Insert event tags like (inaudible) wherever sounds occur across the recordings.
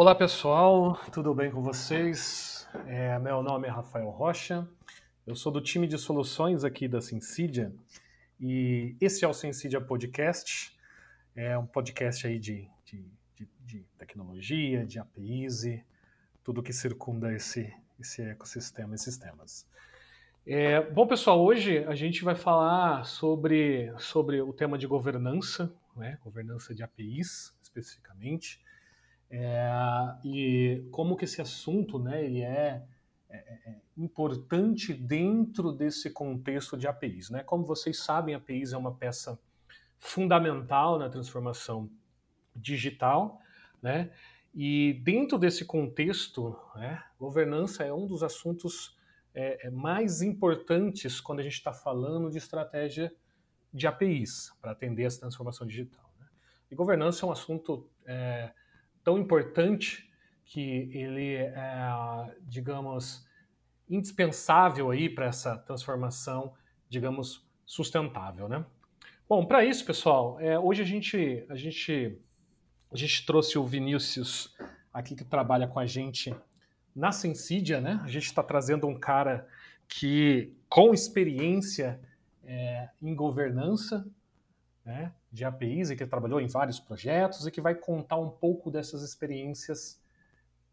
Olá pessoal, tudo bem com vocês? É, meu nome é Rafael Rocha, eu sou do time de soluções aqui da Sensidia e esse é o Sensidia Podcast, é um podcast aí de, de, de, de tecnologia, de APIs e tudo que circunda esse, esse ecossistema, esses temas. É, bom pessoal, hoje a gente vai falar sobre, sobre o tema de governança, né? governança de APIs especificamente. É, e como que esse assunto né, ele é, é, é, importante dentro desse contexto de APIs. Né? Como vocês sabem, APIs é uma peça fundamental na transformação digital, né? E dentro desse contexto, né, governança é um dos assuntos é, é mais importantes quando a gente está falando de estratégia de APIs para atender essa transformação digital. Né? E governança é um assunto é, tão importante que ele é, digamos, indispensável aí para essa transformação, digamos, sustentável, né? Bom, para isso, pessoal, é, hoje a gente, a gente a gente trouxe o Vinícius aqui que trabalha com a gente na Sensidia, né? A gente está trazendo um cara que com experiência é, em governança, né? De APIs e que trabalhou em vários projetos e que vai contar um pouco dessas experiências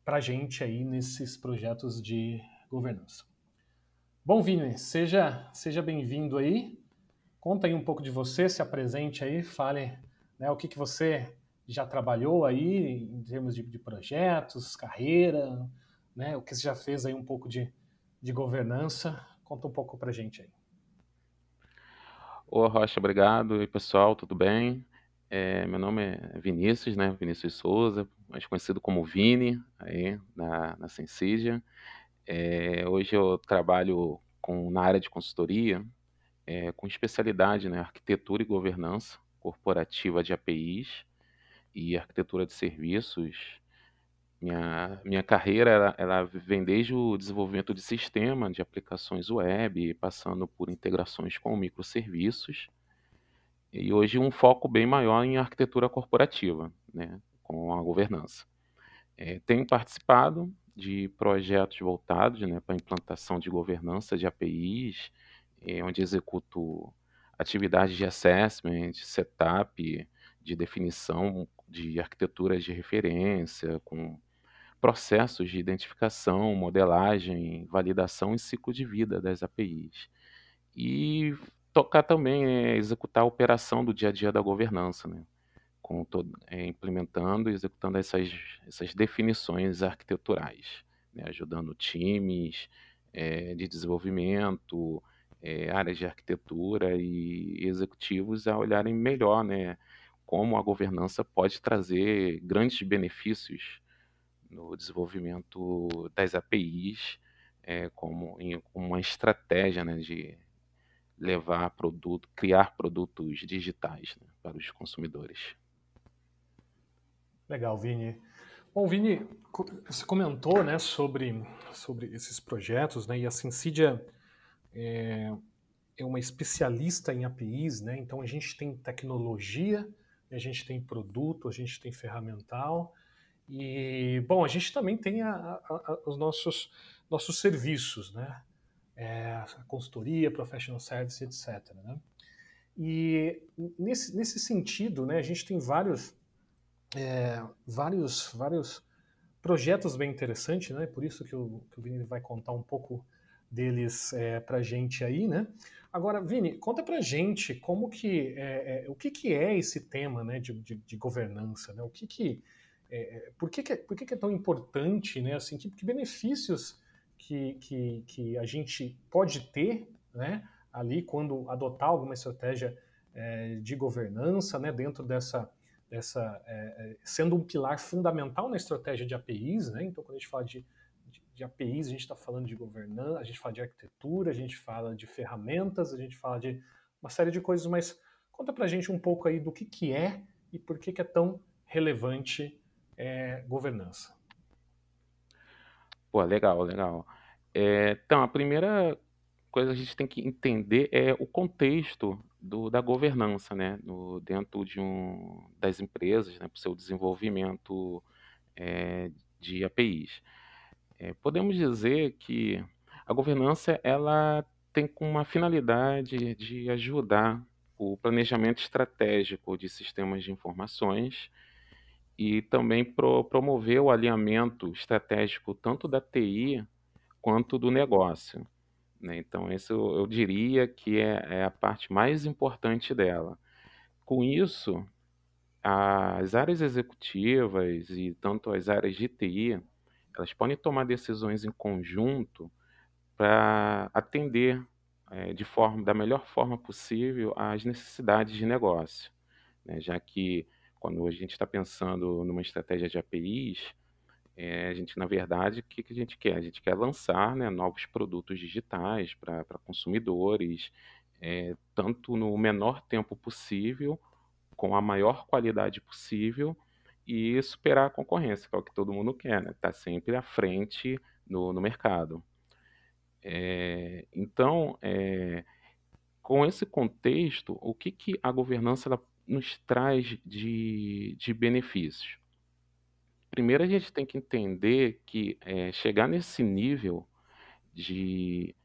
para a gente aí nesses projetos de governança. Bom, Vini, seja, seja bem-vindo aí. Conta aí um pouco de você, se apresente aí, fale né, o que, que você já trabalhou aí em termos de, de projetos, carreira, né, o que você já fez aí um pouco de, de governança. Conta um pouco para a gente aí. Ô Rocha, obrigado. E pessoal, tudo bem? É, meu nome é Vinícius, né? Vinícius Souza, mais conhecido como Vini, aí na, na Sensídia. É, hoje eu trabalho com, na área de consultoria, é, com especialidade né, arquitetura e governança corporativa de APIs e arquitetura de serviços minha, minha carreira ela, ela vem desde o desenvolvimento de sistema de aplicações web, passando por integrações com microserviços, e hoje um foco bem maior em arquitetura corporativa, né, com a governança. É, tenho participado de projetos voltados né, para implantação de governança de APIs, é, onde executo atividades de assessment, setup, de definição de arquiteturas de referência, com processos de identificação, modelagem, validação e ciclo de vida das APIs. E tocar também, é, executar a operação do dia a dia da governança, né? Com todo, é, implementando e executando essas, essas definições arquiteturais, né? ajudando times é, de desenvolvimento, é, áreas de arquitetura e executivos a olharem melhor né, como a governança pode trazer grandes benefícios no desenvolvimento das APIs é, como em uma estratégia né, de levar produto, criar produtos digitais né, para os consumidores. Legal, Vini. Bom, Vini, você comentou né, sobre, sobre esses projetos, né, e a Sensidia é, é uma especialista em APIs, né, então a gente tem tecnologia, a gente tem produto, a gente tem ferramental, e, bom, a gente também tem a, a, a, os nossos, nossos serviços, né? É, consultoria, professional service, etc. Né? E nesse, nesse sentido, né, a gente tem vários, é, vários, vários projetos bem interessantes, né? Por isso que o, que o Vini vai contar um pouco deles é, para gente aí, né? Agora, Vini, conta para gente como que, é, é, o que, que é esse tema, né, de, de, de governança, né? O que que é, é, por que, que, é, por que, que, é tão importante, né? Assim, que, que benefícios que, que, que, a gente pode ter, né? Ali quando adotar alguma estratégia é, de governança, né? Dentro dessa, dessa é, é sendo um pilar fundamental na estratégia de APIs, né? Então, quando a gente fala de, de, de APIs, a gente está falando de governança, a gente fala de arquitetura, a gente fala de ferramentas, a gente fala de uma série de coisas, mas conta para a gente um pouco aí do que, que é e por que, que é tão relevante é, governança. Pô, legal, legal. É, então, a primeira coisa que a gente tem que entender é o contexto do, da governança, né, no, dentro de um, das empresas, né, para o seu desenvolvimento é, de APIs. É, podemos dizer que a governança ela tem uma finalidade de ajudar o planejamento estratégico de sistemas de informações e também pro, promover o alinhamento estratégico tanto da TI quanto do negócio. Né? Então, isso eu diria que é, é a parte mais importante dela. Com isso, as áreas executivas e tanto as áreas de TI, elas podem tomar decisões em conjunto para atender é, de forma, da melhor forma possível às necessidades de negócio, né? já que quando a gente está pensando numa estratégia de APIs, é, a gente, na verdade, o que, que a gente quer? A gente quer lançar né, novos produtos digitais para consumidores, é, tanto no menor tempo possível, com a maior qualidade possível e superar a concorrência, que é o que todo mundo quer, né? Tá sempre à frente no, no mercado. É, então, é, com esse contexto, o que, que a governança nos traz de, de benefícios? Primeiro, a gente tem que entender que é, chegar nesse nível de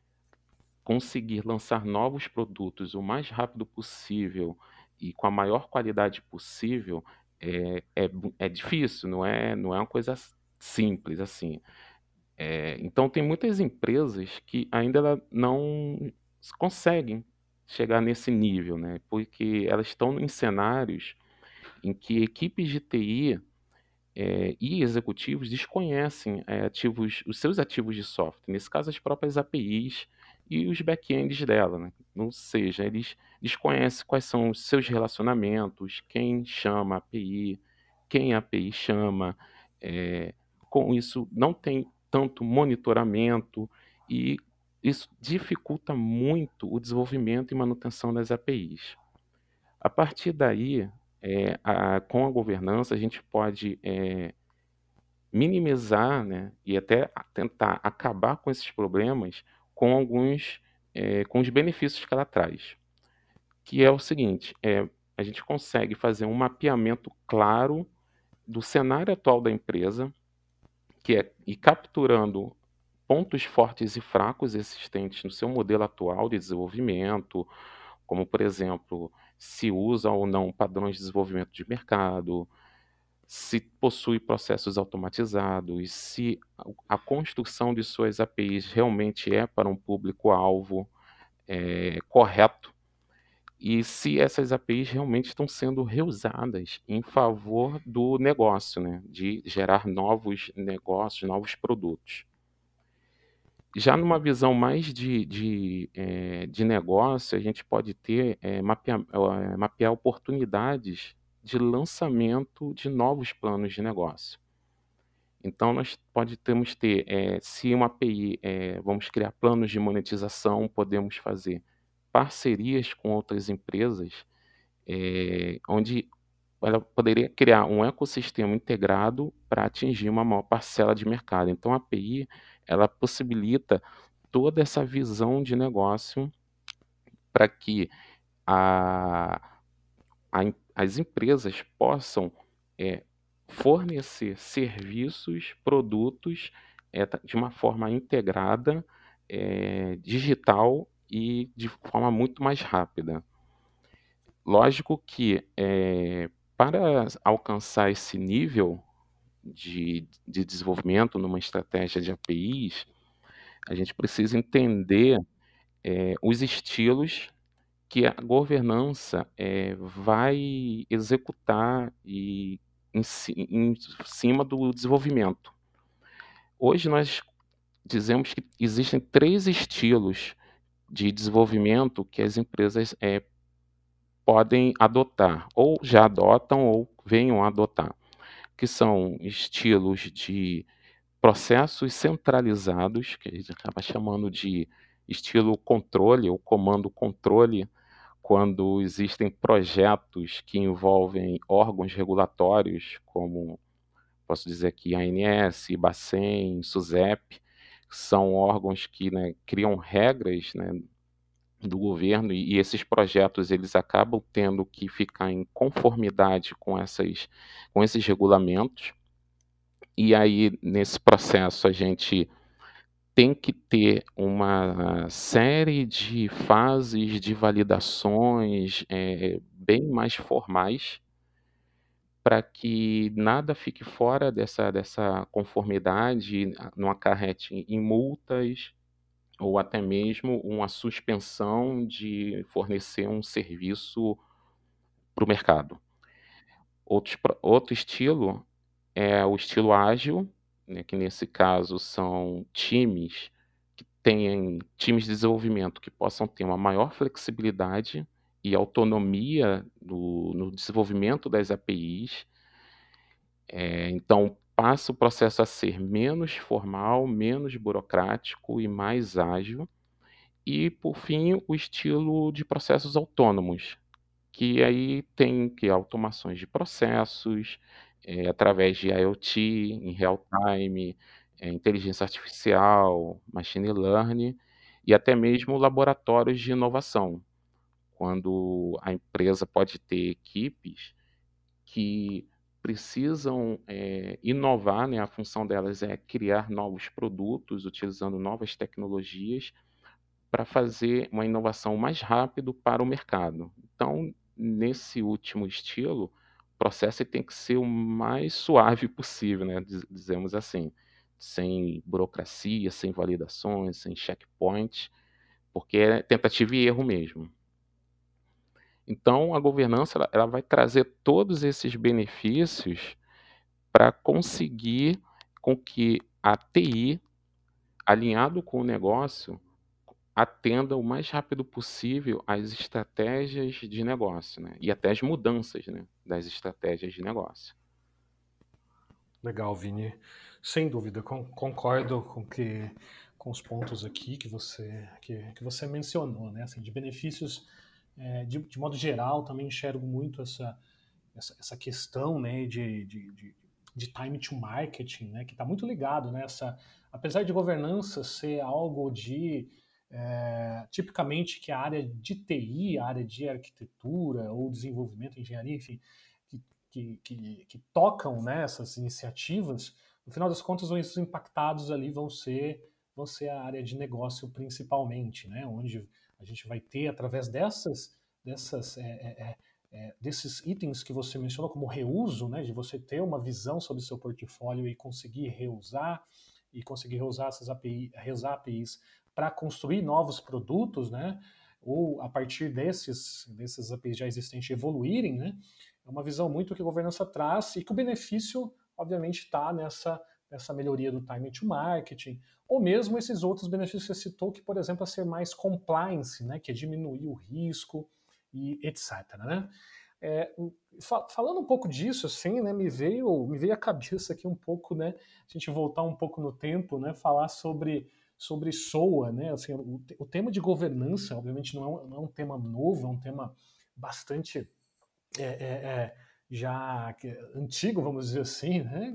conseguir lançar novos produtos o mais rápido possível e com a maior qualidade possível é, é, é difícil, não é, não é uma coisa simples assim. É, então, tem muitas empresas que ainda não conseguem chegar nesse nível, né? porque elas estão em cenários em que equipes de TI é, e executivos desconhecem é, ativos, os seus ativos de software, nesse caso as próprias APIs e os backends dela. Né? Ou seja, eles desconhecem quais são os seus relacionamentos, quem chama a API, quem a API chama. É, com isso, não tem tanto monitoramento e isso dificulta muito o desenvolvimento e manutenção das APIs. A partir daí, é, a, com a governança, a gente pode é, minimizar né, e até tentar acabar com esses problemas com alguns é, com os benefícios que ela traz. Que é o seguinte: é, a gente consegue fazer um mapeamento claro do cenário atual da empresa, que é ir capturando pontos fortes e fracos existentes no seu modelo atual de desenvolvimento, como, por exemplo, se usa ou não padrões de desenvolvimento de mercado, se possui processos automatizados, se a construção de suas APIs realmente é para um público-alvo é, correto e se essas APIs realmente estão sendo reusadas em favor do negócio, né, de gerar novos negócios, novos produtos. Já numa visão mais de, de, é, de negócio, a gente pode ter é, mapear, é, mapear oportunidades de lançamento de novos planos de negócio. Então, nós podemos ter, é, se uma API, é, vamos criar planos de monetização, podemos fazer parcerias com outras empresas, é, onde ela poderia criar um ecossistema integrado para atingir uma maior parcela de mercado. Então, a API ela possibilita toda essa visão de negócio para que a, a, as empresas possam é, fornecer serviços, produtos é, de uma forma integrada, é, digital e de forma muito mais rápida. Lógico que é, para alcançar esse nível de, de desenvolvimento numa estratégia de APIs, a gente precisa entender é, os estilos que a governança é, vai executar e em, em cima do desenvolvimento. Hoje nós dizemos que existem três estilos de desenvolvimento que as empresas é, podem adotar, ou já adotam ou venham a adotar, que são estilos de processos centralizados, que a gente acaba chamando de estilo controle ou comando controle, quando existem projetos que envolvem órgãos regulatórios, como posso dizer aqui ANS, Bacen, SUSEP, são órgãos que né, criam regras né, do governo e, esses projetos eles acabam tendo que ficar em conformidade com, essas, com esses regulamentos. e aí nesse processo a gente tem que ter uma série de fases de validações é, bem mais formais para que nada fique fora dessa, dessa conformidade, não acarrete em multas ou até mesmo uma suspensão de fornecer um serviço para o mercado. Outro, outro estilo é o estilo ágil, né, que nesse caso são times que tenham times de desenvolvimento que possam ter uma maior flexibilidade e autonomia no, no desenvolvimento das APIs. É, então, passa o processo a ser menos formal, menos burocrático e mais ágil. E, por fim, o estilo de processos autônomos, que aí tem que automações de processos, é, através de IoT, em real time, é, inteligência artificial, machine learning e até mesmo laboratórios de inovação, quando a empresa pode ter equipes que precisam é, inovar, né? a função delas é criar novos produtos utilizando novas tecnologias para fazer uma inovação mais rápido para o mercado. Então, nesse último estilo, o processo tem que ser o mais suave possível, né? dizemos assim, sem burocracia, sem validações, sem checkpoint, porque é tentativa e erro mesmo. Então, a governança ela, ela vai trazer todos esses benefícios para conseguir com que a TI, alinhado com o negócio, atenda o mais rápido possível às estratégias de negócio, né? E até as mudanças, né, das estratégias de negócio. Legal, Vini. Sem dúvida, concordo com que com os pontos aqui que você que, que você mencionou, né? Assim, de benefícios é, de, de, modo geral, também enxergo muito essa, essa, essa questão né, de, de, de, de, time to marketing, né, que está muito ligado nessa. Apesar de governança ser algo de. É, tipicamente que a área de TI, a área de arquitetura ou desenvolvimento, engenharia, enfim, que, que, que, que tocam né, essas iniciativas, no final das contas, os impactados ali vão ser, vão ser a área de negócio principalmente, né, onde a gente vai ter através dessas, dessas é, é, é, é, desses itens que você mencionou como reuso, né, de você ter uma visão sobre o seu portfólio e conseguir reusar e conseguir reusar essas API, reusar APIs para construir novos produtos, né, ou a partir desses, desses APIs já existentes evoluírem, né, é uma visão muito que a governança traz e que o benefício, obviamente, está nessa, nessa melhoria do time to marketing, ou mesmo esses outros benefícios que você citou, que, por exemplo, é ser mais compliance, né, que é diminuir o risco e etc. Né? É, falando um pouco disso, assim, né, me veio me veio a cabeça aqui um pouco, né, a gente voltar um pouco no tempo, né, falar sobre sobre SOA, né, assim, o, o tema de governança, obviamente não é, um, não é um tema novo, é um tema bastante é, é, é já antigo, vamos dizer assim, né?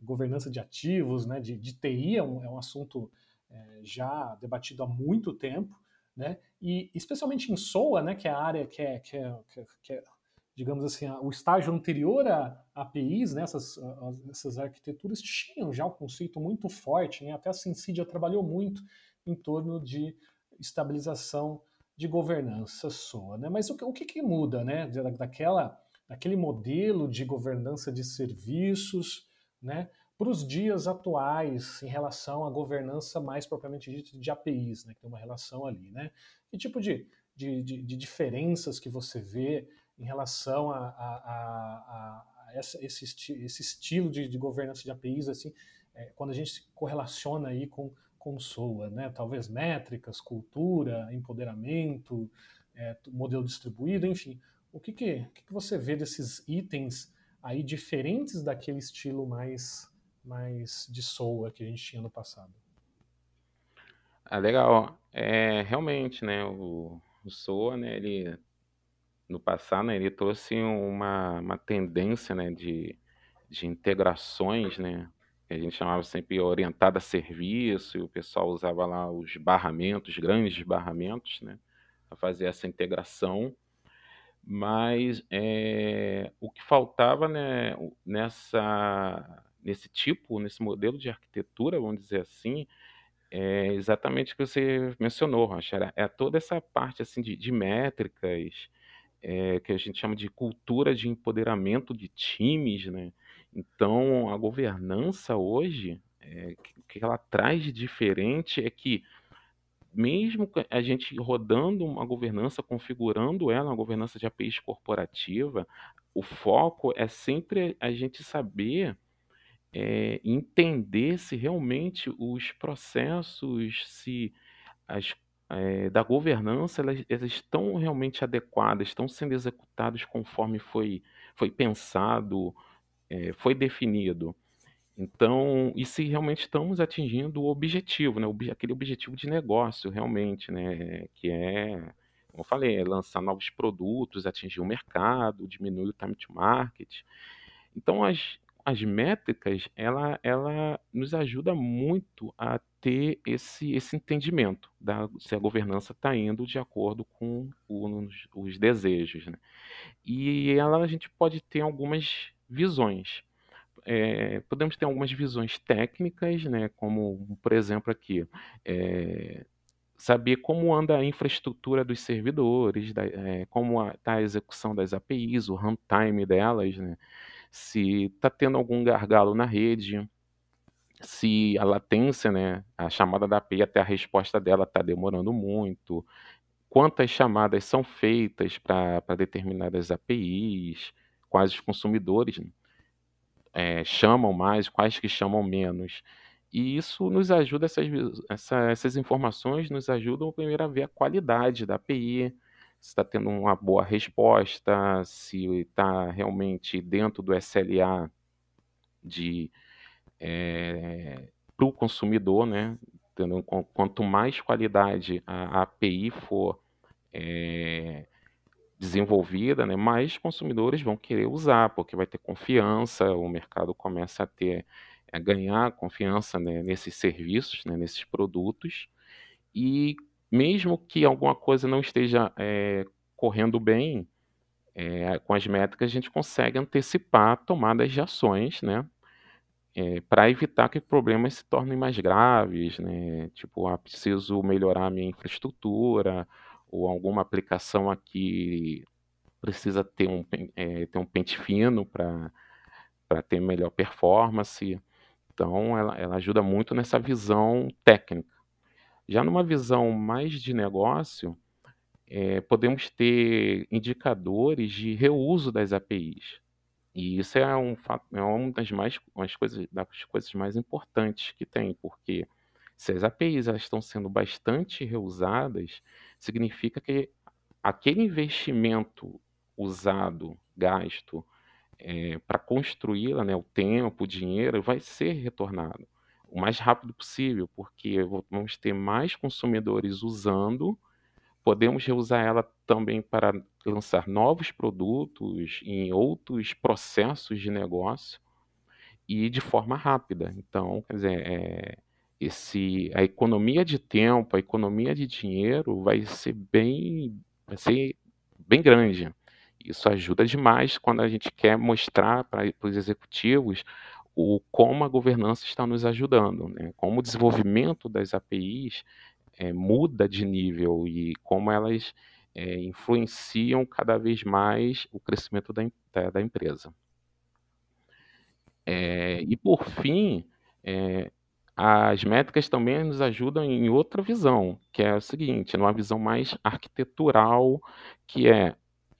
governança de ativos, né? de, de TI é um, é um assunto é, já debatido há muito tempo, né? e especialmente em SOA, né? que é a área que é, que é, que é digamos assim, o estágio anterior a APIs, né? essas, essas arquiteturas tinham já um conceito muito forte, né? até a Sensidia trabalhou muito em torno de estabilização de governança SOA. Né? Mas o, o que, que muda né? daquela daquele modelo de governança de serviços, né, para os dias atuais em relação à governança mais propriamente dita de APIs, né, que tem uma relação ali, né? Que tipo de, de, de, de diferenças que você vê em relação a, a, a, a essa, esse, esti esse estilo de, de, governança de APIs, assim, é, quando a gente se correlaciona aí com, com SOA, né? Talvez métricas, cultura, empoderamento, é, modelo distribuído, enfim, o que, que, que você vê desses itens aí diferentes daquele estilo mais, mais de soa que a gente tinha no passado? Ah, legal. É, realmente, né, o, o Soa, né, ele, no passado, né, ele trouxe uma, uma tendência, né, de, de integrações, né, que a gente chamava sempre orientada a serviço, e o pessoal usava lá os barramentos, grandes barramentos, né, para fazer essa integração mas é, o que faltava né, nessa, nesse tipo, nesse modelo de arquitetura, vamos dizer assim, é exatamente o que você mencionou, Rocha. É toda essa parte assim de, de métricas, é, que a gente chama de cultura de empoderamento de times, né? Então, a governança hoje, é, o que ela traz de diferente é que mesmo a gente rodando uma governança, configurando ela, uma governança de APIs corporativa, o foco é sempre a gente saber é, entender se realmente os processos, se as, é, da governança, elas, elas, estão realmente adequadas, estão sendo executadas conforme foi, foi pensado, é, foi definido. Então, e se realmente estamos atingindo o objetivo, né? aquele objetivo de negócio realmente, né? Que é, como eu falei, é lançar novos produtos, atingir o mercado, diminuir o time to market. Então, as, as métricas, ela, ela nos ajuda muito a ter esse, esse entendimento da se a governança está indo de acordo com os, os desejos. Né? E ela a gente pode ter algumas visões é, podemos ter algumas visões técnicas, né, como, por exemplo, aqui, é, saber como anda a infraestrutura dos servidores, da, é, como está a execução das APIs, o runtime delas, né, se está tendo algum gargalo na rede, se a latência, né, a chamada da API até a resposta dela está demorando muito, quantas chamadas são feitas para determinadas APIs, quais os consumidores. Né? É, chamam mais, quais que chamam menos. E isso nos ajuda, essas, essa, essas informações nos ajudam primeiro a ver a qualidade da API, se está tendo uma boa resposta, se está realmente dentro do SLA de é, para o consumidor, né? Quanto mais qualidade a, a API for é, desenvolvida, né, mais consumidores vão querer usar, porque vai ter confiança, o mercado começa a ter a ganhar confiança né, nesses serviços, né, nesses produtos, e mesmo que alguma coisa não esteja é, correndo bem, é, com as métricas a gente consegue antecipar tomadas de ações, né, é, para evitar que problemas se tornem mais graves, né, tipo, ah, preciso melhorar a minha infraestrutura, ou alguma aplicação aqui precisa ter um, é, ter um pente fino para ter melhor performance. Então, ela, ela ajuda muito nessa visão técnica. Já numa visão mais de negócio, é, podemos ter indicadores de reuso das APIs. E isso é, um, é uma das, mais, umas coisas, das coisas mais importantes que tem, porque se as APIs elas estão sendo bastante reusadas, significa que aquele investimento usado, gasto é, para construí-la, né, o tempo, o dinheiro, vai ser retornado o mais rápido possível, porque vamos ter mais consumidores usando, podemos reusar ela também para lançar novos produtos em outros processos de negócio e de forma rápida. Então, quer dizer, é, esse a economia de tempo, a economia de dinheiro vai ser bem vai ser bem grande. Isso ajuda demais quando a gente quer mostrar para os executivos o como a governança está nos ajudando, né? como o desenvolvimento das APIs é, muda de nível e como elas é, influenciam cada vez mais o crescimento da, da, da empresa. É, e por fim, é, as métricas também nos ajudam em outra visão, que é o seguinte, numa visão mais arquitetural, que é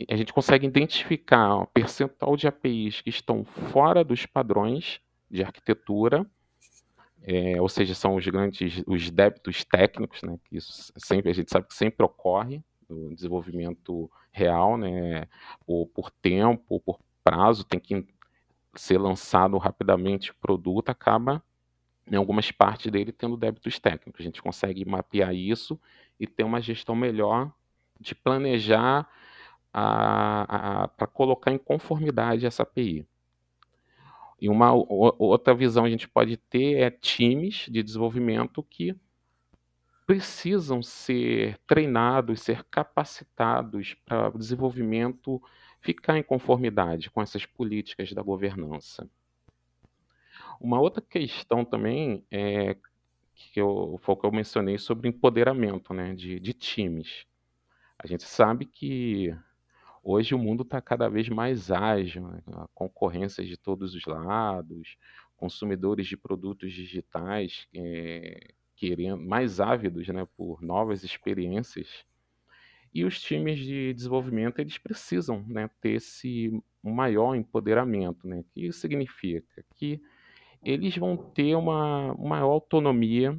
a gente consegue identificar o percentual de APIs que estão fora dos padrões de arquitetura, é, ou seja, são os grandes, os débitos técnicos, né, que isso sempre, a gente sabe que sempre ocorre no desenvolvimento real, né, por, por tempo, por prazo, tem que ser lançado rapidamente o produto, acaba em algumas partes dele tendo débitos técnicos. A gente consegue mapear isso e ter uma gestão melhor de planejar para colocar em conformidade essa API. E uma outra visão a gente pode ter é times de desenvolvimento que precisam ser treinados, ser capacitados para o desenvolvimento ficar em conformidade com essas políticas da governança. Uma outra questão também é que eu, foi o que eu mencionei sobre empoderamento né, de, de times. A gente sabe que hoje o mundo está cada vez mais ágil, né? a concorrência de todos os lados, consumidores de produtos digitais é, querendo mais ávidos né, por novas experiências. E os times de desenvolvimento eles precisam né, ter esse maior empoderamento, né? Que isso significa que eles vão ter uma maior autonomia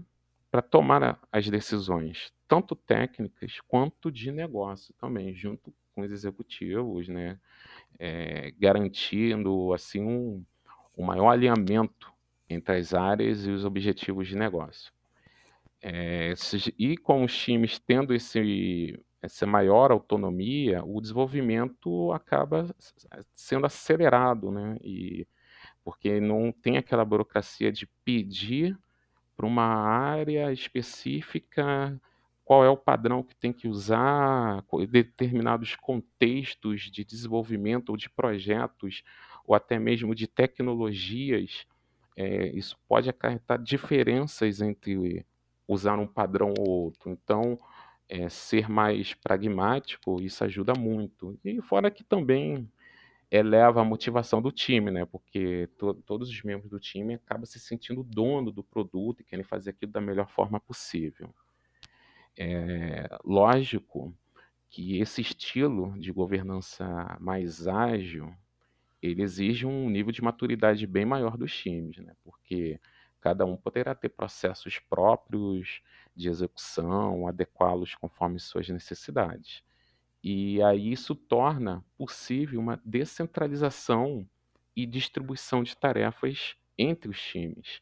para tomar as decisões, tanto técnicas quanto de negócio também, junto com os executivos, né? É, garantindo assim um, um maior alinhamento entre as áreas e os objetivos de negócio. É, e com os times tendo esse, essa maior autonomia, o desenvolvimento acaba sendo acelerado, né? E, porque não tem aquela burocracia de pedir para uma área específica qual é o padrão que tem que usar, determinados contextos de desenvolvimento ou de projetos, ou até mesmo de tecnologias. É, isso pode acarretar diferenças entre usar um padrão ou outro. Então, é, ser mais pragmático, isso ajuda muito. E fora que também eleva a motivação do time, né? Porque to todos os membros do time acabam se sentindo dono do produto e querem fazer aquilo da melhor forma possível. É lógico que esse estilo de governança mais ágil, ele exige um nível de maturidade bem maior dos times, né? Porque cada um poderá ter processos próprios de execução, adequá-los conforme suas necessidades. E aí isso torna possível uma descentralização e distribuição de tarefas entre os times.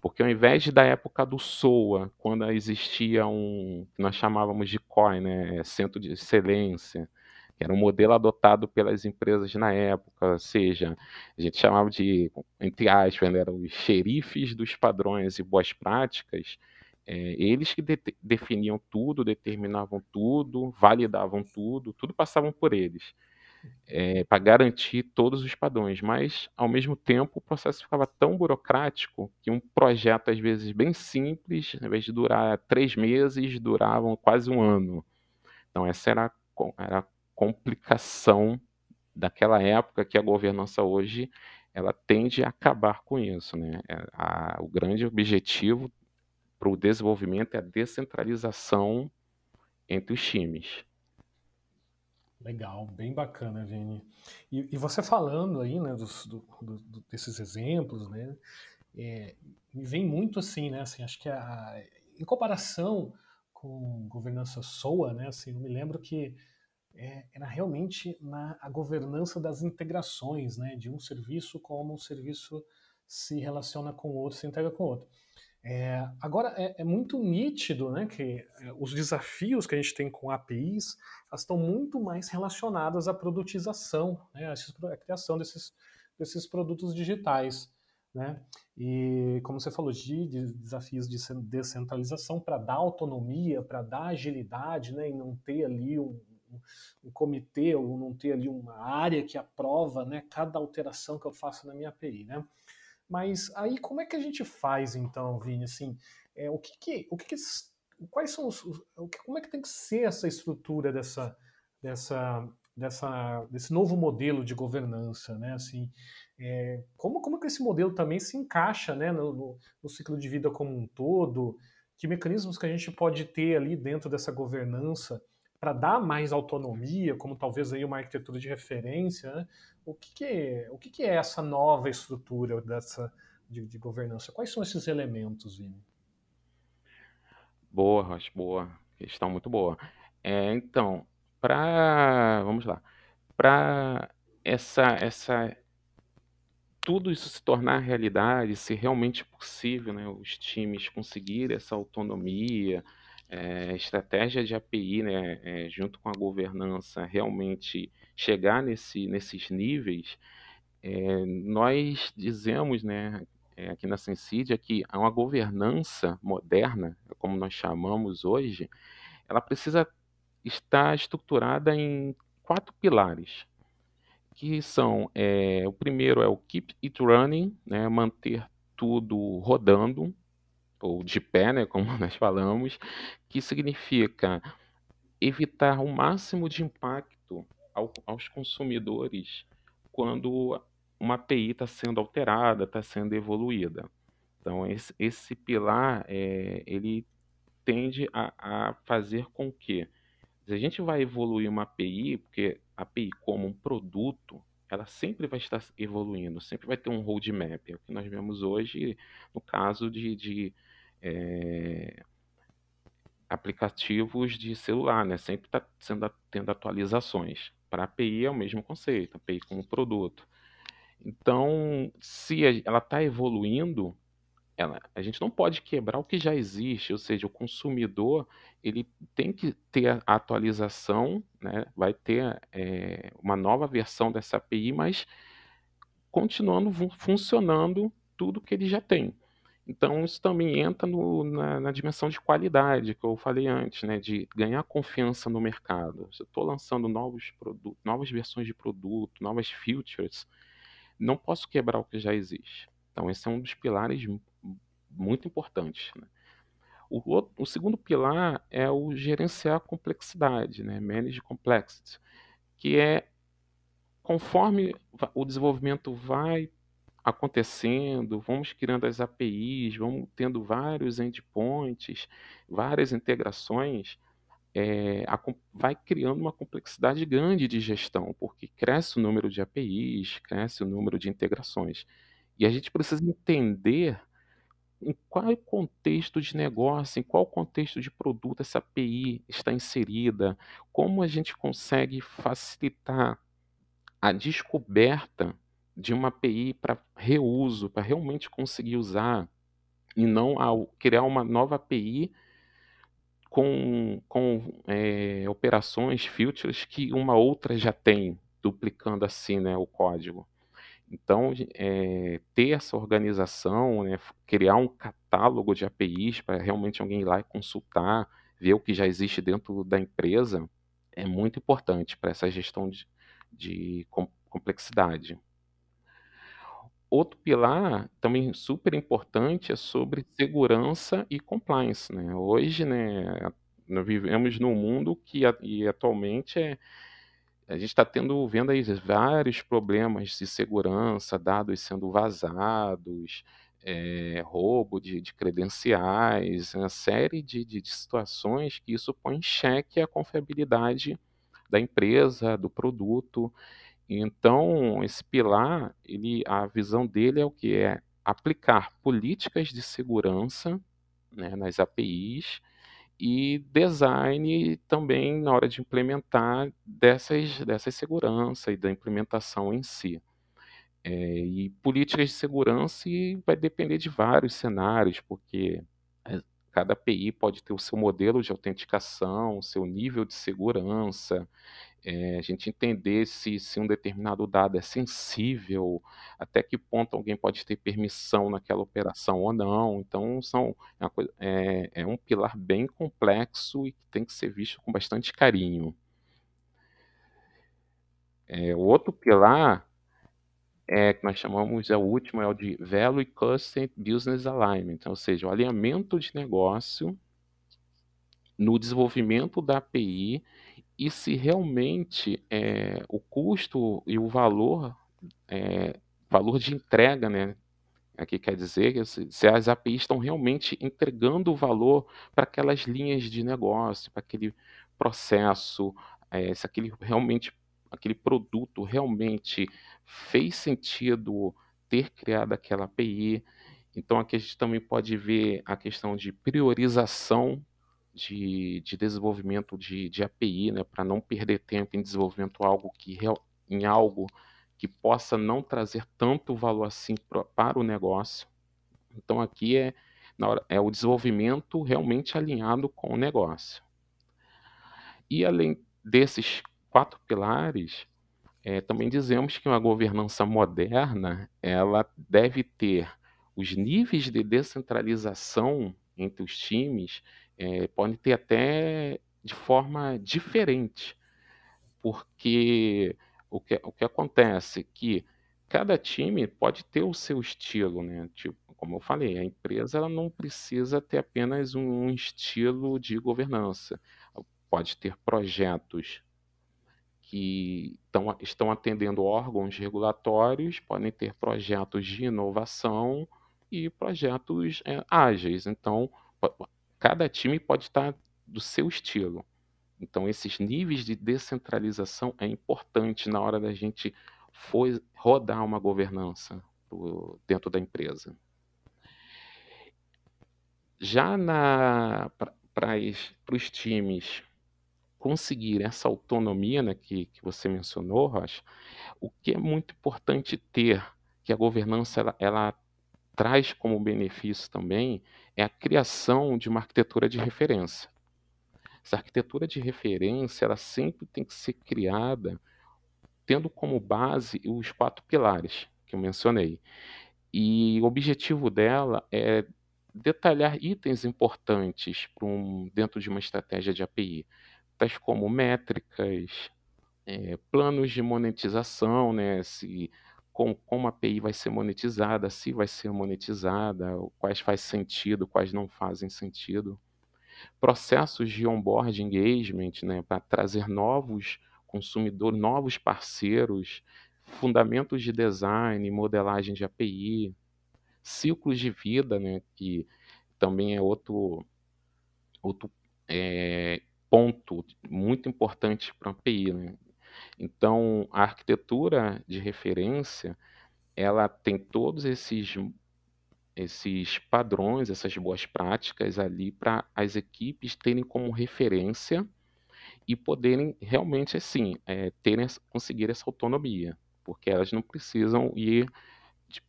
Porque ao invés da época do SOA, quando existia um que nós chamávamos de COI, né, Centro de Excelência, que era um modelo adotado pelas empresas na época, ou seja, a gente chamava de, entre aspas, né, eram os xerifes dos padrões e boas práticas, é, eles que de definiam tudo, determinavam tudo, validavam tudo, tudo passavam por eles. É, para garantir todos os padrões, mas ao mesmo tempo o processo ficava tão burocrático que um projeto, às vezes bem simples, ao invés de durar três meses, duravam quase um ano. Então, essa era, era a complicação daquela época que a governança hoje ela tende a acabar com isso. Né? É, a, o grande objetivo para o desenvolvimento é a descentralização entre os times. Legal, bem bacana, Vini. E, e você falando aí, né, dos, do, do, desses exemplos, né, é, me vem muito assim, né, assim, acho que a, em comparação com governança SOA, né, assim, eu me lembro que é, era realmente na a governança das integrações, né, de um serviço como um serviço se relaciona com o outro, se integra com o outro. É, agora, é, é, muito nítido né, que é, os desafios que a gente tem com APIs estão muito mais relacionadas à produtização, né, à criação desses, desses produtos digitais. Né? E, como você falou, de, de desafios de descentralização para dar autonomia, para dar agilidade né, e não ter ali um, um, comitê ou não ter ali uma área que aprova né, cada alteração que eu faço na minha API. Né? Mas aí como é que a gente faz então, Vini? Assim, é, o que, que o que, que quais são os, como é que tem que ser essa estrutura dessa dessa dessa desse novo modelo de governança, né? Assim, é, como como que esse modelo também se encaixa, né, no, no, no ciclo de vida como um todo? Que mecanismos que a gente pode ter ali dentro dessa governança para dar mais autonomia, como talvez aí uma arquitetura de referência, né? o, que, que, é, o que, que, é essa nova estrutura dessa, de, de, governança? Quais são esses elementos, Vini? Boa, Rocha, boa. Questão muito boa. É, então, para. Vamos lá. Para essa, essa. Tudo isso se tornar realidade, ser realmente possível, né, os times conseguirem essa autonomia, é, estratégia de API, né, é, junto com a governança, realmente chegar nesse, nesses níveis, é, nós dizemos, né, aqui na Sensidia, que uma governança moderna, como nós chamamos hoje, ela precisa estar estruturada em quatro pilares, que são, o primeiro é o keep it running, né, manter tudo rodando, ou de pé, né, como (laughs) nós falamos, que significa evitar o máximo de impacto ao, aos consumidores quando uma API está sendo alterada, está sendo evoluída. Então, esse, esse pilar, é, ele tende a, a, fazer com que, se a gente vai evoluir uma API, porque a API como um produto, ela sempre vai estar evoluindo, sempre vai ter um roadmap. É o que nós vemos hoje no caso de, de é, aplicativos de celular, né? Sempre está tendo atualizações. Para a API é o mesmo conceito, API como produto. Então, se ela está evoluindo, ela, a gente não pode quebrar o que já existe, ou seja, o consumidor ele tem que ter a atualização, né? vai ter é, uma nova versão dessa API, mas continuando funcionando tudo que ele já tem. Então, isso também entra no, na, na, dimensão de qualidade que eu falei antes, né? de ganhar confiança no mercado. Se eu estou lançando novos produtos, novas versões de produto, novas features, não posso quebrar o que já existe. Então, esse é um dos pilares muito importantes. Né? O, outro, o, segundo pilar é o gerenciar a complexidade, né? manage complexity, que é conforme o desenvolvimento vai acontecendo, vamos criando as APIs, vamos tendo vários endpoints, várias integrações, é, a, vai criando uma complexidade grande de gestão, porque cresce o número de APIs, cresce o número de integrações. E a gente precisa entender em qual contexto de negócio, em qual contexto de produto essa API está inserida, como a gente consegue facilitar a descoberta de uma API para reuso, para realmente conseguir usar, e não ao criar uma nova API com, com é, operações, filters que uma outra já tem, duplicando assim né, o código. Então, é, ter essa organização, né, criar um catálogo de APIs para realmente alguém ir lá e consultar, ver o que já existe dentro da empresa, é muito importante para essa gestão de, de complexidade. Outro pilar também super importante é sobre segurança e compliance, né. Hoje, né, nós vivemos num mundo que e atualmente é a gente está tendo vendo aí vários problemas de segurança, dados sendo vazados, é, roubo de, de, credenciais, uma série de, de, de, situações que isso põe em xeque a confiabilidade da empresa, do produto. Então, esse pilar, ele, a visão dele é o que é aplicar políticas de segurança né, nas APIs e design também na hora de implementar dessas, dessas segurança e da implementação em si. É, e políticas de segurança vai depender de vários cenários, porque cada API pode ter o seu modelo de autenticação, o seu nível de segurança, é, a gente entender se, se um determinado dado é sensível, até que ponto alguém pode ter permissão naquela operação ou não. Então, são, é, coisa, é, é um pilar bem complexo e que tem que ser visto com bastante carinho. É, o outro pilar é que nós chamamos, é o último, é o de Value Custom Business Alignment, ou seja, o alinhamento de negócio no desenvolvimento da API e se realmente é, o custo e o valor, é, valor de entrega, né? Aqui quer dizer que se as APIs estão realmente entregando o valor para aquelas linhas de negócio, para aquele processo, é, se aquele realmente aquele produto realmente fez sentido ter criado aquela API. Então aqui a gente também pode ver a questão de priorização de, de desenvolvimento de, de API, né, para não perder tempo em desenvolvimento algo que, em algo que possa não trazer tanto valor assim pra, para o negócio. Então aqui é, hora, é o desenvolvimento realmente alinhado com o negócio. E além desses quatro pilares, é, também dizemos que uma governança moderna ela deve ter os níveis de descentralização entre os times é, podem ter até de forma diferente, porque o que, o que acontece é que cada time pode ter o seu estilo, né? Tipo, como eu falei, a empresa ela não precisa ter apenas um estilo de governança. Pode ter projetos que estão, estão atendendo órgãos regulatórios, podem ter projetos de inovação e projetos é, ágeis. Então, cada time pode estar do seu estilo. Então, esses níveis de descentralização é importante na hora da gente for rodar uma governança dentro da empresa. Já para os times conseguir essa autonomia né, que, que você mencionou, Rocha, o que é muito importante ter, que a governança ela, ela traz como benefício também, é a criação de uma arquitetura de referência. Essa arquitetura de referência ela sempre tem que ser criada tendo como base os quatro pilares que eu mencionei. E o objetivo dela é detalhar itens importantes um, dentro de uma estratégia de API tais como métricas, é, planos de monetização, né, se, com, como a API vai ser monetizada, se vai ser monetizada, quais faz sentido, quais não fazem sentido. Processos de onboard engagement, né, para trazer novos consumidores, novos parceiros, fundamentos de design, modelagem de API, ciclos de vida, né, que também é outro, outro é, ponto muito importante para a API. Né? Então, a arquitetura de referência, ela tem todos esses esses padrões, essas boas práticas ali para as equipes terem como referência e poderem realmente assim é, terem conseguir essa autonomia, porque elas não precisam ir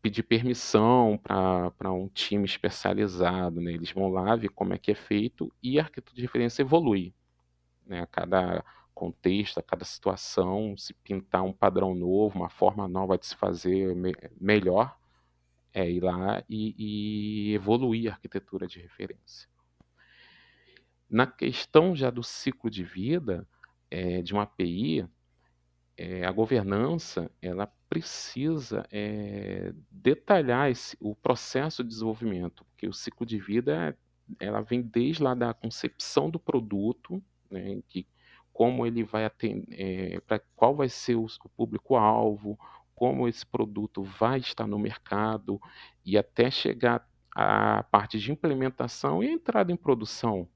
pedir permissão para um time especializado, né? Eles vão lá ver como é que é feito e a arquitetura de referência evolui né, a cada contexto, a cada situação, se pintar um padrão novo, uma forma nova de se fazer me melhor, é ir lá e, e evoluir a arquitetura de referência. Na questão já do ciclo de vida é, de uma API, é, a governança ela precisa é, detalhar esse, o processo de desenvolvimento, porque o ciclo de vida ela vem desde lá da concepção do produto né, que como ele vai atender, é, para qual vai ser o, o público-alvo, como esse produto vai estar no mercado e até chegar à parte de implementação e entrada em produção.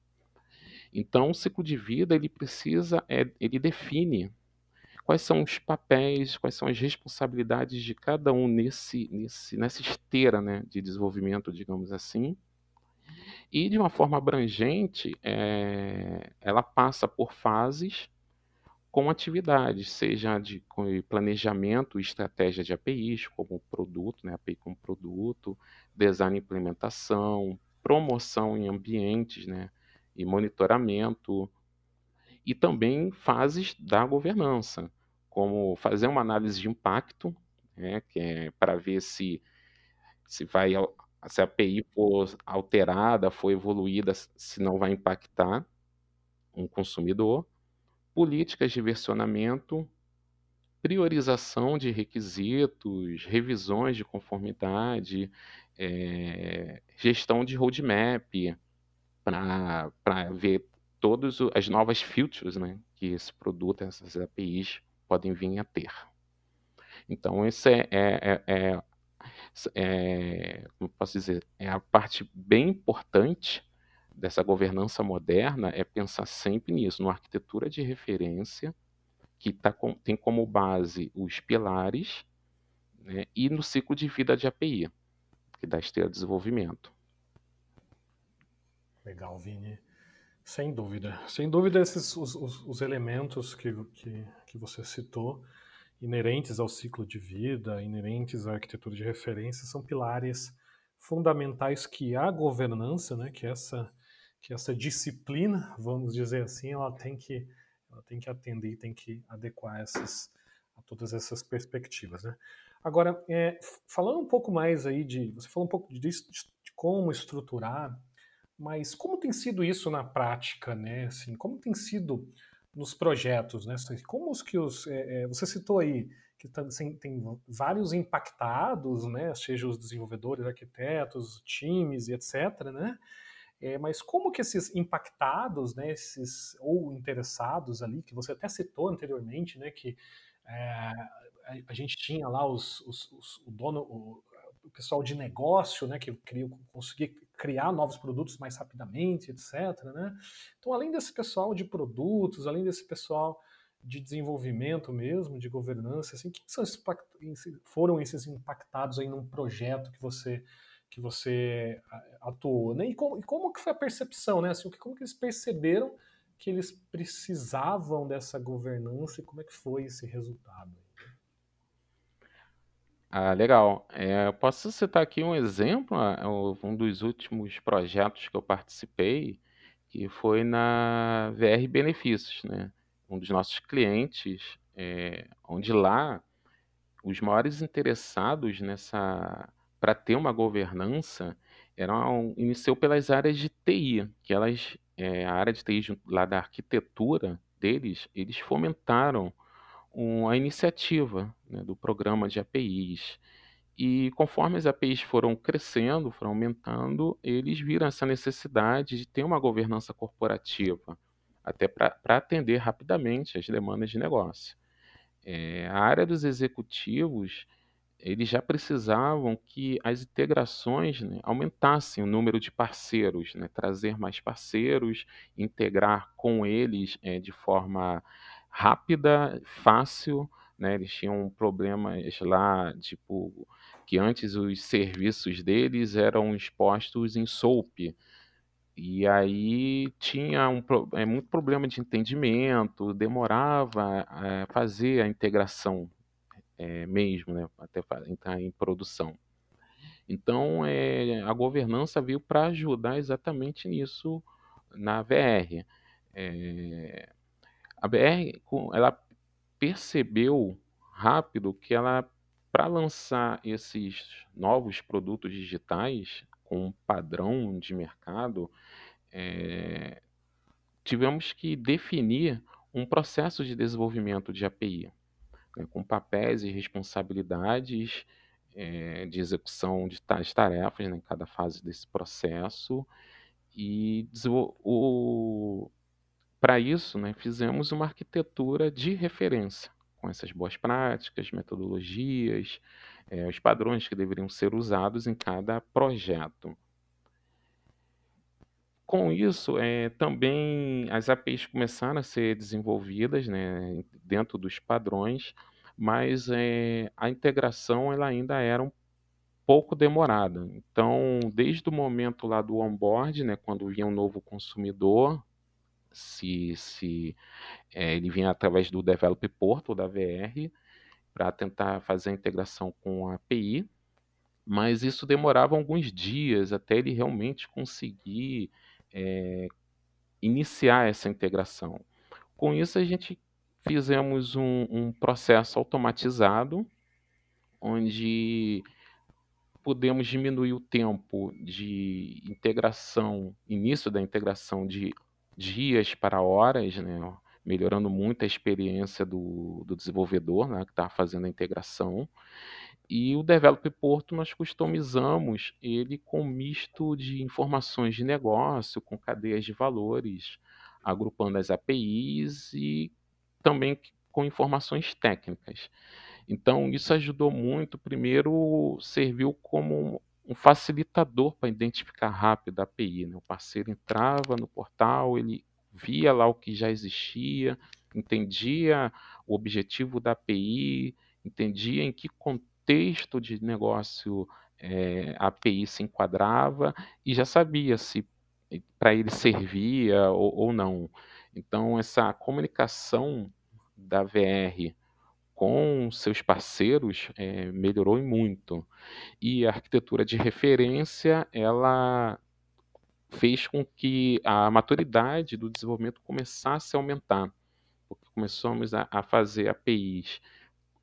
Então, o ciclo de vida ele precisa, é, ele define quais são os papéis, quais são as responsabilidades de cada um nesse, nesse, nessa esteira né, de desenvolvimento, digamos assim, e, de uma forma abrangente, é, ela passa por fases com atividades, seja de planejamento estratégia de APIs, como produto, né, API como produto, design e implementação, promoção em ambientes né, e monitoramento, e também fases da governança, como fazer uma análise de impacto, né, que é para ver se, se vai se a API for alterada, for evoluída, se não vai impactar um consumidor, políticas de versionamento, priorização de requisitos, revisões de conformidade, é, gestão de roadmap para ver todas as novas features né, que esse produto, essas APIs podem vir a ter. Então, esse é, é, é, é como posso dizer, é a parte bem importante dessa governança moderna é pensar sempre nisso, numa arquitetura de referência que tá com, tem como base os pilares né, e no ciclo de vida de API, que dá esteira de desenvolvimento. Legal, Vini. Sem dúvida. Sem dúvida, esses os, os, os elementos que, que, que você citou inerentes ao ciclo de vida, inerentes à arquitetura de referência, são pilares fundamentais que a governança, né, que essa que essa disciplina, vamos dizer assim, ela tem que ela tem que atender, tem que adequar essas a todas essas perspectivas, né? Agora, é, falando um pouco mais aí de, você falou um pouco de, de como estruturar, mas como tem sido isso na prática, né? Assim, como tem sido nos projetos, né? Como os que os é, você citou aí que tem vários impactados, né? Seja os desenvolvedores, arquitetos, times e etc, né? É, mas como que esses impactados, né, esses ou interessados ali, que você até citou anteriormente, né, que é, a, gente tinha lá os, os, os o dono, o, o, pessoal de negócio, né, que queria conseguir criar novos produtos mais rapidamente, etc. Né? Então, além desse pessoal de produtos, além desse pessoal de desenvolvimento mesmo, de governança, assim, que são esses, foram esses impactados aí num projeto que você que você atuou, né? E como, e como que foi a percepção, né? Assim, como que eles perceberam que eles precisavam dessa governança e como é que foi esse resultado? Ah, legal. É, posso citar aqui um exemplo, ah, um dos últimos projetos que eu participei, que foi na VR Benefícios, né? Um dos nossos clientes, é, onde lá os maiores interessados nessa para ter uma governança, eram, iniciou pelas áreas de TI, que elas, é, a área de TI lá da arquitetura deles, eles fomentaram um, a iniciativa né, do programa de APIs. E conforme as APIs foram crescendo, foram aumentando, eles viram essa necessidade de ter uma governança corporativa, até para atender rapidamente as demandas de negócio. É, a área dos executivos eles já precisavam que as integrações né, aumentassem o número de parceiros, né, trazer mais parceiros, integrar com eles é, de forma rápida, fácil. Né, eles tinham problemas lá, tipo, que antes os serviços deles eram expostos em SOAP. E aí tinha um, é, muito problema de entendimento, demorava a fazer a integração é, mesmo, né, até entrar em produção. Então, é, a governança veio para ajudar exatamente nisso na VR. É, a VR, ela percebeu rápido que ela, para lançar esses novos produtos digitais com um padrão de mercado, é, tivemos que definir um processo de desenvolvimento de API né, com papéis e responsabilidades é, de execução de tais tarefas né, em cada fase desse processo. E para isso, né, fizemos uma arquitetura de referência, com essas boas práticas, metodologias, é, os padrões que deveriam ser usados em cada projeto. Com isso, é, também as APIs começaram a ser desenvolvidas né, dentro dos padrões, mas é, a integração ela ainda era um pouco demorada. Então, desde o momento lá do onboard, né, quando vinha um novo consumidor, se, se é, ele vinha através do Develop Portal da VR, para tentar fazer a integração com a API, mas isso demorava alguns dias até ele realmente conseguir é, iniciar essa integração. Com isso, a gente fizemos um, um processo automatizado, onde podemos diminuir o tempo de integração, início da integração de dias para horas, né? melhorando muito a experiência do, do desenvolvedor né? que está fazendo a integração. E o Develop Porto nós customizamos ele com misto de informações de negócio, com cadeias de valores, agrupando as APIs e também com informações técnicas. Então, isso ajudou muito. Primeiro, serviu como um facilitador para identificar rápido a API. Né? O parceiro entrava no portal, ele via lá o que já existia, entendia o objetivo da API, entendia em que contexto de negócio é, a API se enquadrava e já sabia se para ele servia ou, ou, não. Então, essa comunicação da VR com seus parceiros é, melhorou muito. E a arquitetura de referência, ela fez com que a maturidade do desenvolvimento começasse a aumentar, porque começamos a, a fazer APIs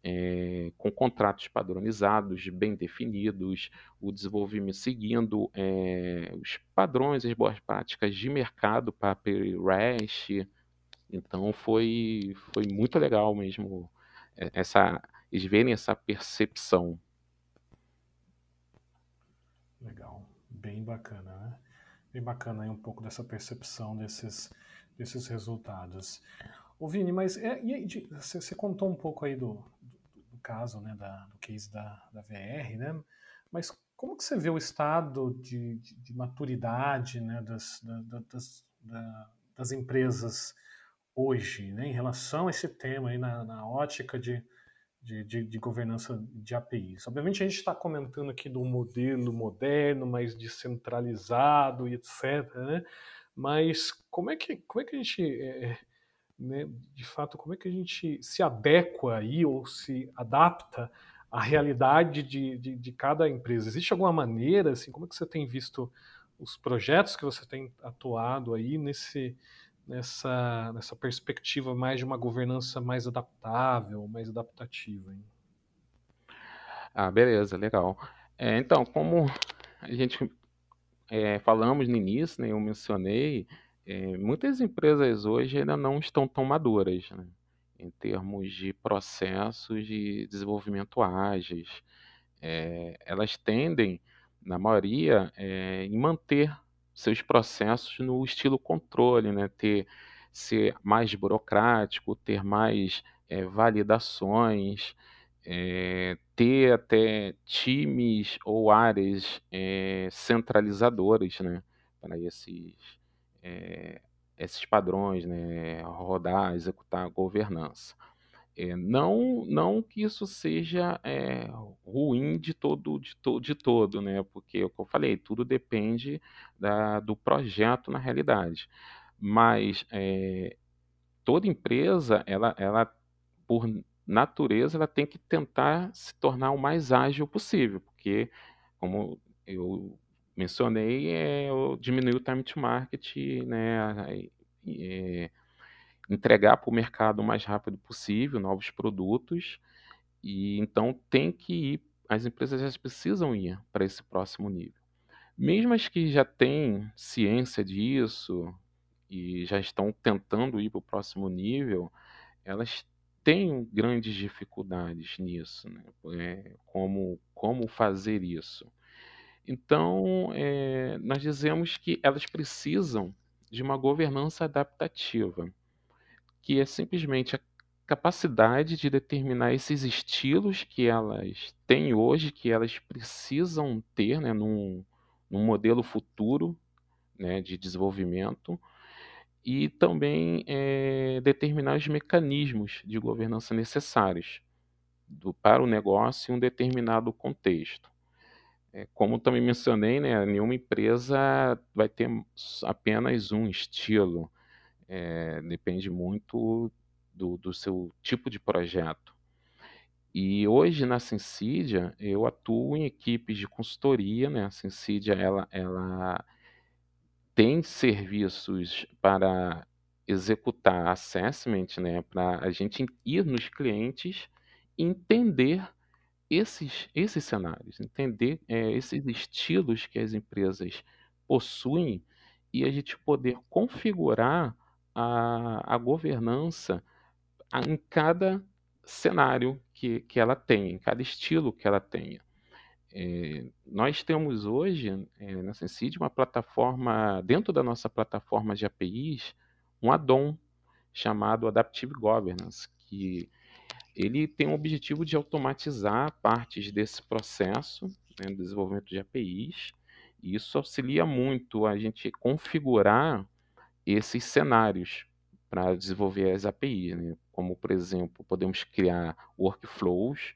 é, com contratos padronizados, bem definidos, o desenvolvimento seguindo é, os padrões, as boas práticas de mercado para API REST, Então foi, foi muito legal mesmo essa, eles verem essa percepção. Legal, bem bacana, né? Bem bacana aí um pouco dessa percepção desses, desses resultados. Ô Vini, mas é, aí, você, você, contou um pouco aí do, do, do, caso, né, da, do case da, da VR, né? Mas como que você vê o estado de, de, de maturidade né, das, da, das, das empresas hoje, né, em relação a esse tema aí na, na ótica de, de, de, de, governança de APIs. Obviamente a gente está comentando aqui do modelo moderno, mais descentralizado e etc. Né? Mas como é que, como é que a gente, é, né, de fato, como é que a gente se adequa aí ou se adapta à realidade de, de, de cada empresa? Existe alguma maneira, assim, como é que você tem visto os projetos que você tem atuado aí nesse nessa, nessa perspectiva mais de uma governança mais adaptável, mais adaptativa. Hein? Ah, beleza, legal. É, então, como a gente é, falamos no início, né, eu mencionei, é, muitas empresas hoje ainda não estão tão maduras né, em termos de processos de desenvolvimento ágeis. É, elas tendem, na maioria, é, em manter seus processos no estilo controle, né? Ter ser mais burocrático, ter mais é, validações, é, ter até times ou áreas é, centralizadoras, né? Para esses esses padrões, né? Rodar, executar a governança. É, não, não que isso seja é, ruim de todo, de, to, de todo, né? Porque, é o que eu falei, tudo depende da, do projeto na realidade. Mas é, toda empresa, ela, ela, por natureza, ela tem que tentar se tornar o mais ágil possível, porque, como eu mencionei, é, diminuir o time to market, né? É, entregar para o mercado o mais rápido possível novos produtos. E então tem que ir, as empresas já precisam ir para esse próximo nível. Mesmo as que já têm ciência disso e já estão tentando ir para o próximo nível, elas têm grandes dificuldades nisso, né? é, como, como fazer isso. Então, é, nós dizemos que elas precisam de uma governança adaptativa que é simplesmente a capacidade de determinar esses estilos que elas têm hoje, que elas precisam ter né, num, num modelo futuro né, de desenvolvimento, e também é, determinar os mecanismos de governança necessários do, para o negócio em um determinado contexto. É, como também mencionei, né, nenhuma empresa vai ter apenas um estilo é, depende muito do, do, seu tipo de projeto. E hoje na Sensidia eu atuo em equipes de consultoria, né? A Sensidia ela, ela tem serviços para executar assessment, né? Para a gente ir nos clientes e entender esses, esses cenários, entender é, esses estilos que as empresas possuem e a gente poder configurar a, a governança em cada cenário que, que ela tem, em cada estilo que ela tenha. É, nós temos hoje é, na Sensid uma plataforma, dentro da nossa plataforma de APIs, um add-on chamado Adaptive Governance, que ele tem o objetivo de automatizar partes desse processo né, desenvolvimento de APIs, e isso auxilia muito a gente configurar esses cenários para desenvolver as APIs, né? como por exemplo podemos criar workflows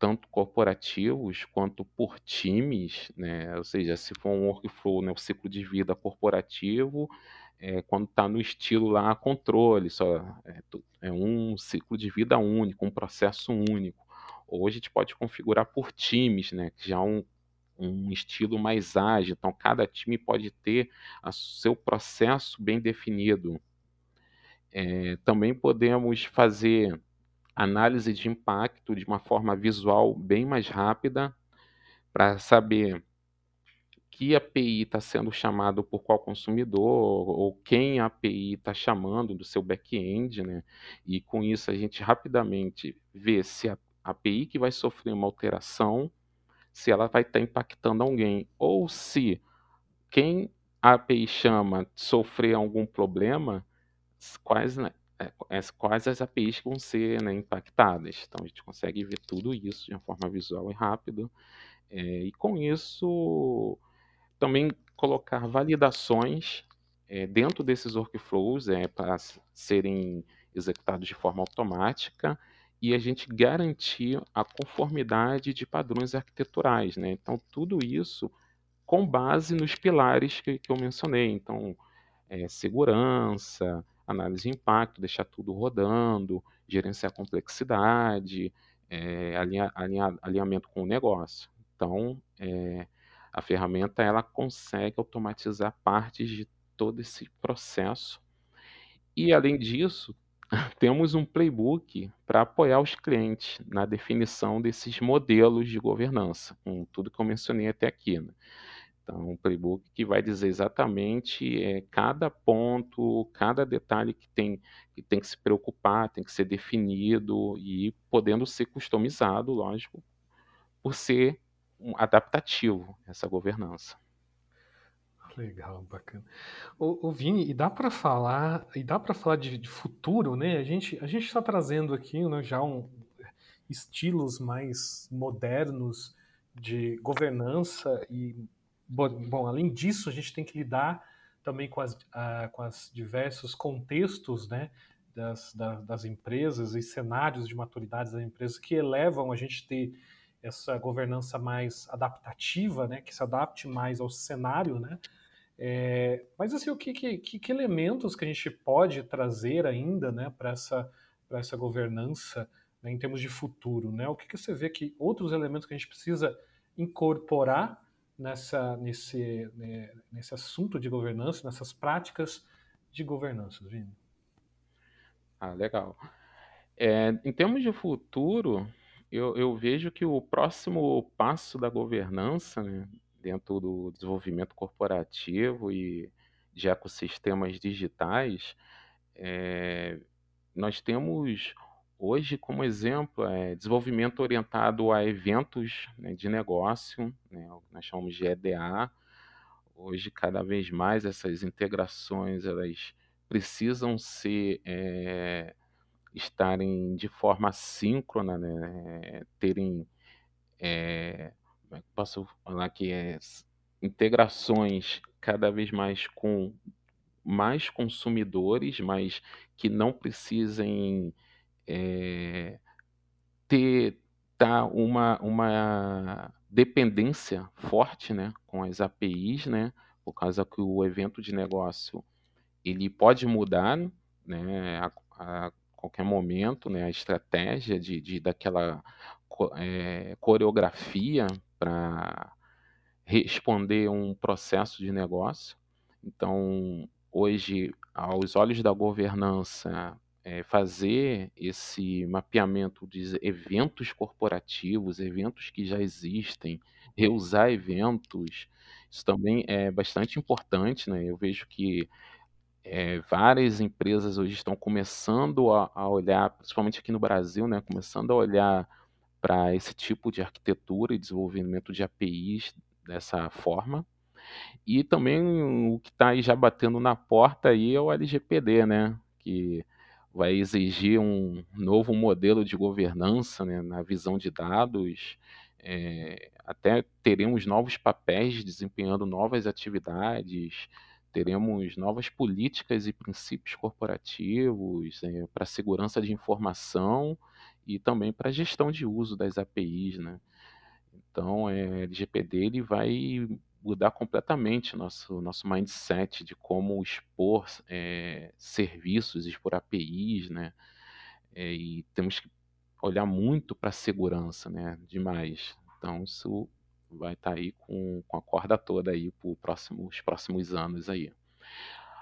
tanto corporativos quanto por times, né? ou seja, se for um workflow, né, o ciclo de vida corporativo, é, quando está no estilo lá controle, só é, é, um ciclo de vida único, um processo único. Hoje a gente pode configurar por times, né, já é um um estilo mais ágil. Então, cada time pode ter o seu processo bem definido. É, também podemos fazer análise de impacto de uma forma visual bem mais rápida para saber que API está sendo chamado por qual consumidor, ou quem a API está chamando do seu back-end, né? E com isso a gente rapidamente vê se a API que vai sofrer uma alteração, se ela vai estar tá impactando alguém, ou se quem a API chama sofrer algum problema, quais, né, é, quais as APIs vão ser né, impactadas. Então a gente consegue ver tudo isso de uma forma visual e rápida. É, e com isso também colocar validações é, dentro desses workflows é, para serem executados de forma automática e a gente garantir a conformidade de padrões arquiteturais. Né? Então, tudo isso com base nos pilares que, que eu mencionei. Então, é, segurança, análise de impacto, deixar tudo rodando, gerenciar complexidade, é, alinha, alinha, alinhamento com o negócio. Então, é, a ferramenta ela consegue automatizar partes de todo esse processo. E além disso, temos um playbook para apoiar os clientes na definição desses modelos de governança, com tudo que eu mencionei até aqui. Né? Então, um playbook que vai dizer exatamente é, cada ponto, cada detalhe que tem, que tem que se preocupar, tem que ser definido e podendo ser customizado, lógico, por ser adaptativo essa governança. Legal, bacana. O, o Vini, e dá para falar, e dá para falar de, de, futuro, né? A gente a gente está trazendo aqui, né, já um, estilos mais modernos de governança e bom, além disso a gente tem que lidar também com as com os diversos contextos, né? Das, das, das empresas e cenários de maturidade das empresas que elevam a gente ter essa governança mais adaptativa, né, que se adapte mais ao cenário, né? É, mas assim, o que, que, que, elementos que a gente pode trazer ainda, né, para essa essa governança né, em termos de futuro, né? O que, que você vê que outros elementos que a gente precisa incorporar nessa nesse né, nesse assunto de governança, nessas práticas de governança, Vini? Ah, legal. É, em termos de futuro, eu, eu vejo que o próximo passo da governança, né, dentro do desenvolvimento corporativo e de ecossistemas digitais, é, nós temos hoje como exemplo é, desenvolvimento orientado a eventos né, de negócio, né, nós chamamos de EDA. Hoje, cada vez mais, essas integrações elas precisam ser é, estarem de forma síncrona, né, terem, é, posso falar que é, integrações cada vez mais com mais consumidores, mas que não precisem é, ter tá uma, uma dependência forte né, com as APIs, né, por causa que o evento de negócio ele pode mudar né, a, a qualquer momento, né, a estratégia de, de daquela é, coreografia para responder um processo de negócio. Então, hoje, aos olhos da governança, é, fazer esse mapeamento de eventos corporativos, eventos que já existem, reusar eventos, isso também é bastante importante, né? Eu vejo que é, várias empresas hoje estão começando a, a, olhar, principalmente aqui no Brasil, né, começando a olhar para esse tipo de arquitetura e desenvolvimento de APIs dessa forma. E também o que está aí já batendo na porta aí é o LGPD, né, que vai exigir um novo modelo de governança né, na visão de dados. É, até teremos novos papéis desempenhando novas atividades teremos novas políticas e princípios corporativos é, para segurança de informação e também para gestão de uso das APIs, né? Então, é, LGPD ele vai mudar completamente nosso nosso mindset de como expor é, serviços, expor APIs, né? É, e temos que olhar muito para a segurança, né? Demais. Então, isso vai estar tá aí com, com a corda toda aí para próximo, os próximos anos aí.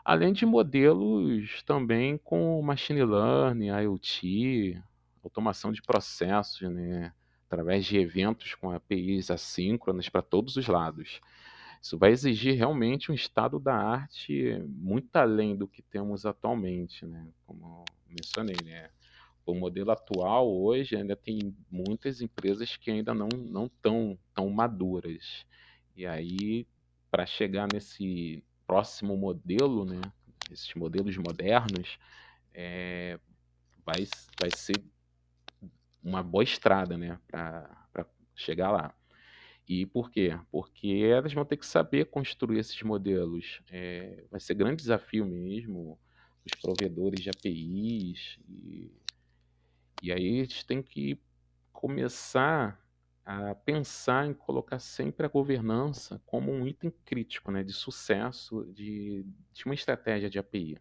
Além de modelos também com machine learning, IoT, automação de processos, né? através de eventos com APIs assíncronas para todos os lados. Isso vai exigir realmente um estado da arte muito além do que temos atualmente, né? Como mencionei, né? O modelo atual hoje ainda tem muitas empresas que ainda não não estão tão maduras. E aí, para chegar nesse próximo modelo, né? Esses modelos modernos, é, vai, vai ser uma boa estrada, né? Para chegar lá. E por quê? Porque elas vão ter que saber construir esses modelos. É, vai ser grande desafio mesmo, os provedores de APIs. E, e aí a gente tem que começar a pensar em colocar sempre a governança como um item crítico né, de sucesso de, de uma estratégia de API.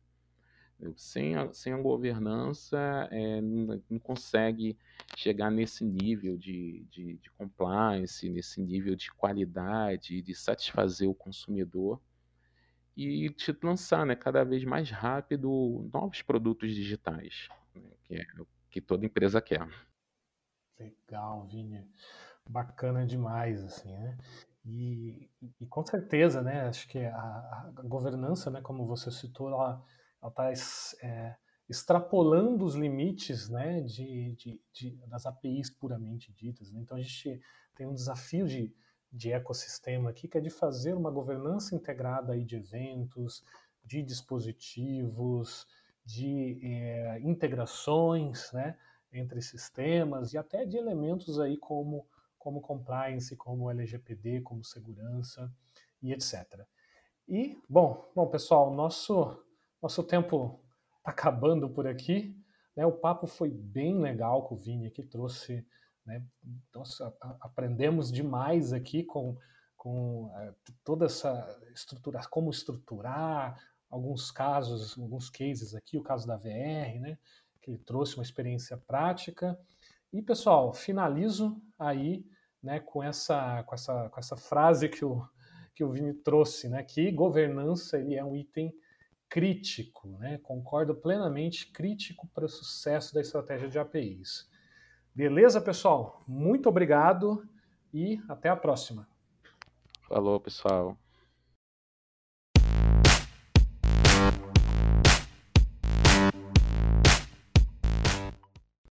Sem a, sem a governança, é, não, consegue chegar nesse nível de, de, de, compliance, nesse nível de qualidade, de satisfazer o consumidor e te lançar né, cada vez mais rápido novos produtos digitais, né, que é que toda empresa quer. Legal, Vini. Bacana demais, assim, né? E, e, com certeza, né? Acho que a, a governança, né, como você citou, ela está é, extrapolando os limites né, de, de, de, das APIs puramente ditas. Né? Então a gente tem um desafio de, de ecossistema aqui que é de fazer uma governança integrada aí de eventos, de dispositivos, de é, integrações né, entre sistemas e até de elementos aí como, como compliance, como LGPD, como segurança e etc. E, bom, bom pessoal, nosso nosso tempo está acabando por aqui. Né? O papo foi bem legal com o Vini, que trouxe. Né? Nossa, aprendemos demais aqui com, com é, toda essa estrutura, como estruturar alguns casos, alguns cases aqui, o caso da VR, né? que ele trouxe uma experiência prática. E, pessoal, finalizo aí né, com, essa, com, essa, com essa frase que o, que o Vini trouxe, né, que governança ele é um item crítico, né? concordo plenamente, crítico para o sucesso da estratégia de APIs. Beleza, pessoal? Muito obrigado e até a próxima. Falou, pessoal.